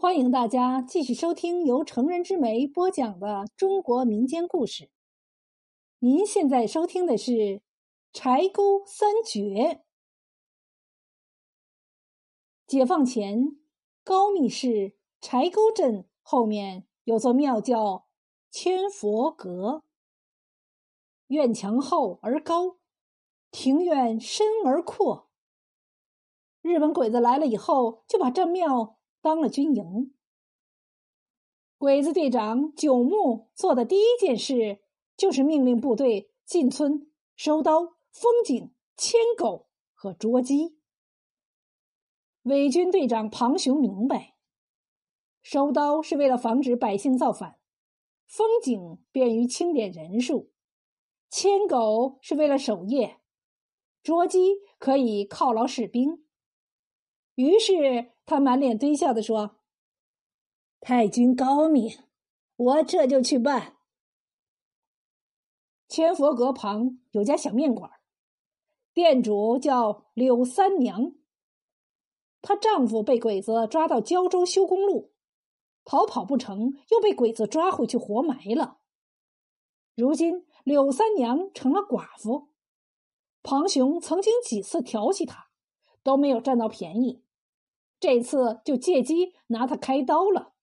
欢迎大家继续收听由成人之美播讲的中国民间故事。您现在收听的是《柴沟三绝》。解放前，高密市柴沟镇后面有座庙叫千佛阁，院墙厚而高，庭院深而阔。日本鬼子来了以后，就把这庙。当了军营，鬼子队长九木做的第一件事就是命令部队进村收刀、封井、牵狗和捉鸡。伪军队长庞雄明白，收刀是为了防止百姓造反，封井便于清点人数，牵狗是为了守夜，捉鸡可以犒劳士兵。于是。他满脸堆笑的说：“太君高明，我这就去办。”千佛阁旁有家小面馆，店主叫柳三娘。她丈夫被鬼子抓到胶州修公路，逃跑不成，又被鬼子抓回去活埋了。如今柳三娘成了寡妇，庞雄曾经几次调戏她，都没有占到便宜。这次就借机拿他开刀了。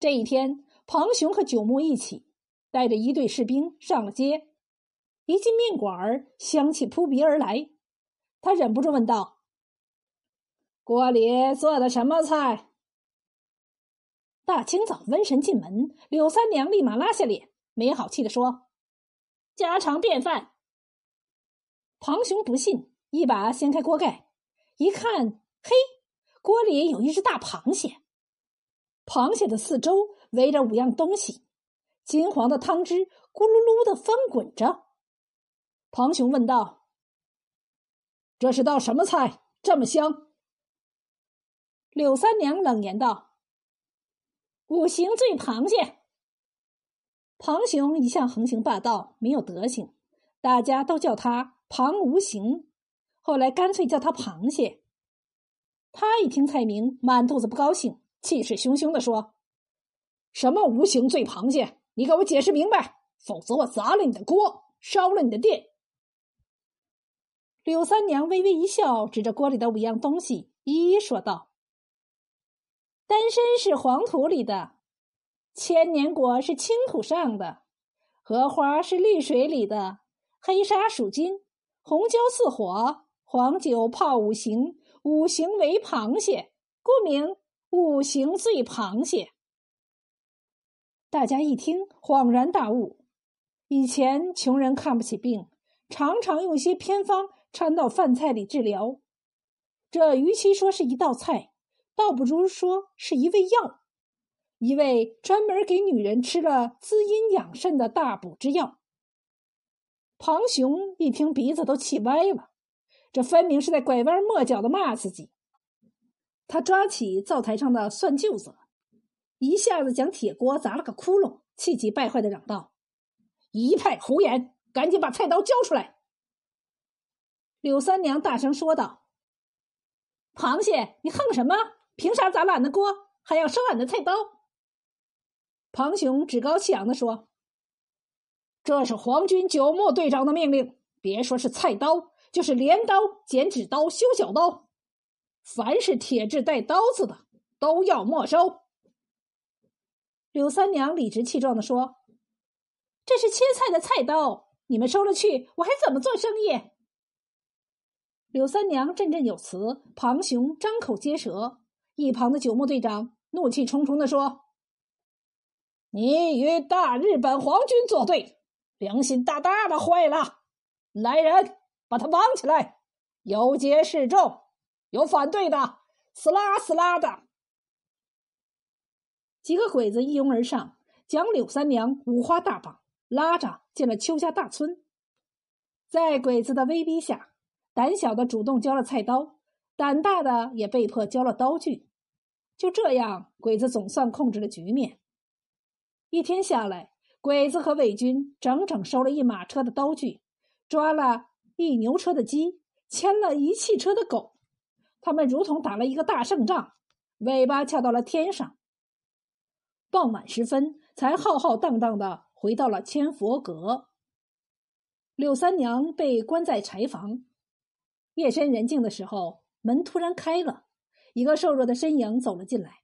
这一天，庞雄和九牧一起带着一队士兵上了街。一进面馆香气扑鼻而来，他忍不住问道：“锅里做的什么菜？”大清早瘟神进门，柳三娘立马拉下脸，没好气的说：“家常便饭。”庞雄不信，一把掀开锅盖。一看，嘿，锅里有一只大螃蟹。螃蟹的四周围着五样东西，金黄的汤汁咕噜噜的翻滚着。庞雄问道：“这是道什么菜？这么香？”柳三娘冷言道：“五行醉螃蟹。”庞雄一向横行霸道，没有德行，大家都叫他庞无形。后来干脆叫他螃蟹。他一听蔡明，满肚子不高兴，气势汹汹的说：“什么无形醉螃蟹？你给我解释明白，否则我砸了你的锅，烧了你的店。”柳三娘微微一笑，指着锅里的五样东西，一一说道：“丹参是黄土里的，千年果是青土上的，荷花是绿水里的，黑沙属金，红椒似火。”黄酒泡五行，五行为螃蟹，故名五行醉螃蟹。大家一听，恍然大悟。以前穷人看不起病，常常用些偏方掺到饭菜里治疗。这与其说是一道菜，倒不如说是一味药，一味专门给女人吃了滋阴养肾的大补之药。庞雄一听，鼻子都气歪了。这分明是在拐弯抹角的骂自己。他抓起灶台上的蒜臼子，一下子将铁锅砸了个窟窿，气急败坏的嚷道：“一派胡言！赶紧把菜刀交出来！”柳三娘大声说道：“螃蟹，你横什么？凭啥砸俺的锅，还要收俺的菜刀？”庞雄趾高气扬的说：“这是皇军九木队长的命令，别说是菜刀。”就是镰刀、剪纸刀、修小刀，凡是铁质带刀子的都要没收。柳三娘理直气壮的说：“这是切菜的菜刀，你们收了去，我还怎么做生意？”柳三娘振振有词，庞雄张口结舌。一旁的九木队长怒气冲冲的说：“你与大日本皇军作对，良心大大的坏了！来人！”把他绑起来，有节示众，有反对的，死拉死拉的。几个鬼子一拥而上，将柳三娘五花大绑，拉着进了邱家大村。在鬼子的威逼下，胆小的主动交了菜刀，胆大的也被迫交了刀具。就这样，鬼子总算控制了局面。一天下来，鬼子和伪军整整收了一马车的刀具，抓了。一牛车的鸡牵了一汽车的狗，他们如同打了一个大胜仗，尾巴翘到了天上。傍晚时分，才浩浩荡荡的回到了千佛阁。柳三娘被关在柴房，夜深人静的时候，门突然开了，一个瘦弱的身影走了进来。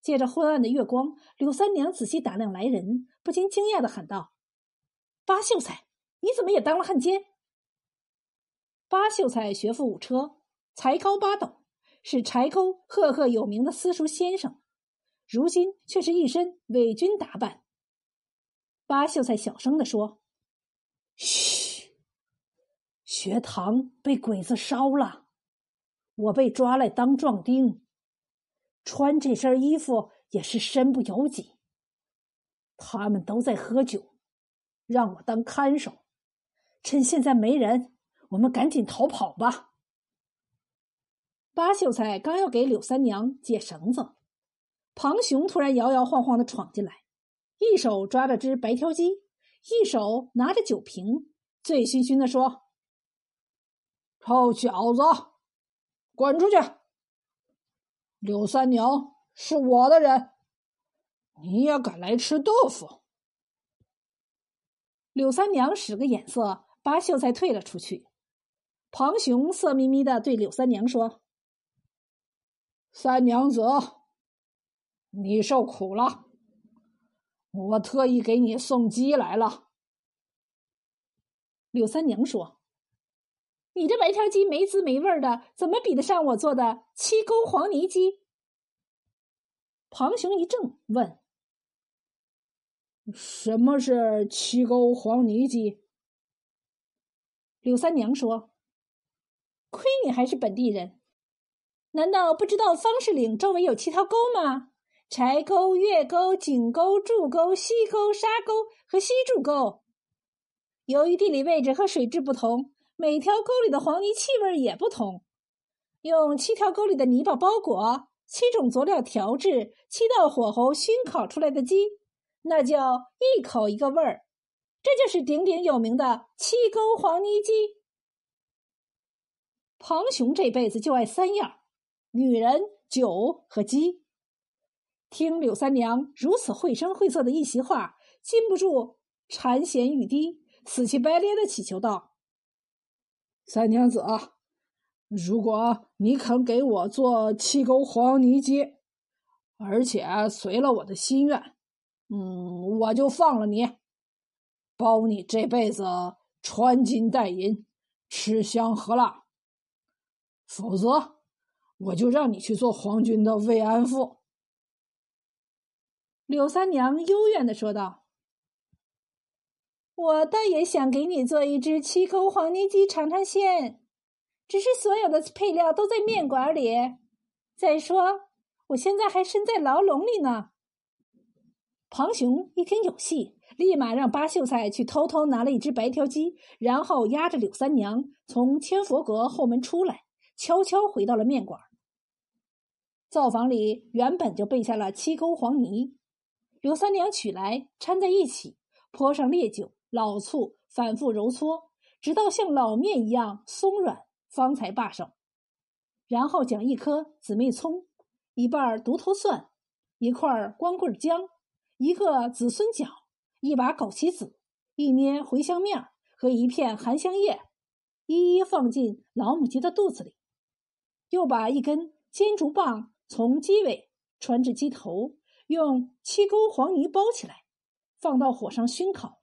借着昏暗的月光，柳三娘仔细打量来人，不禁惊讶的喊道：“八秀才，你怎么也当了汉奸？”八秀才学富五车，才高八斗，是柴沟赫赫有名的私塾先生，如今却是一身伪军打扮。八秀才小声的说：“嘘，学堂被鬼子烧了，我被抓来当壮丁。”穿这身衣服也是身不由己。他们都在喝酒，让我当看守。趁现在没人，我们赶紧逃跑吧。八秀才刚要给柳三娘解绳子，庞雄突然摇摇晃晃的闯进来，一手抓着只白条鸡，一手拿着酒瓶，醉醺醺的说：“臭小子，滚出去！”柳三娘是我的人，你也敢来吃豆腐？柳三娘使个眼色，八秀才退了出去。庞雄色眯眯的对柳三娘说：“三娘子，你受苦了，我特意给你送鸡来了。”柳三娘说。你这白条鸡没滋没味的，怎么比得上我做的七沟黄泥鸡？庞雄一怔，问：“什么是七沟黄泥鸡？”柳三娘说：“你还是本地人，难道不知道方士岭周围有七条沟吗？柴沟、月沟、井沟、柱沟、西沟、沙沟和西柱沟。由于地理位置和水质不同。”每条沟里的黄泥气味也不同，用七条沟里的泥巴包裹，七种佐料调制，七道火候熏烤出来的鸡，那叫一口一个味儿。这就是鼎鼎有名的七沟黄泥鸡。庞雄这辈子就爱三样：女人、酒和鸡。听柳三娘如此绘声绘色的一席话，禁不住馋涎欲滴，死乞白咧的乞求道。三娘子，如果你肯给我做七沟黄泥鸡，而且随了我的心愿，嗯，我就放了你，包你这辈子穿金戴银，吃香喝辣；否则，我就让你去做皇军的慰安妇。”柳三娘幽怨的说道。我倒也想给你做一只七沟黄泥鸡尝尝鲜，只是所有的配料都在面馆里。再说，我现在还身在牢笼里呢。庞雄一听有戏，立马让八秀才去偷偷拿了一只白条鸡，然后押着柳三娘从千佛阁后门出来，悄悄回到了面馆。灶房里原本就备下了七沟黄泥，刘三娘取来掺在一起，泼上烈酒。老醋反复揉搓，直到像老面一样松软，方才罢手。然后将一颗姊妹葱、一半独头蒜、一块光棍姜、一个子孙角、一把枸杞子、一捏茴香面和一片含香叶，一一放进老母鸡的肚子里，又把一根尖竹棒从鸡尾穿至鸡头，用七沟黄泥包起来，放到火上熏烤。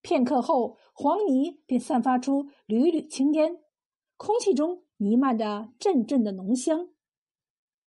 片刻后，黄泥便散发出缕缕青烟，空气中弥漫着阵阵的浓香。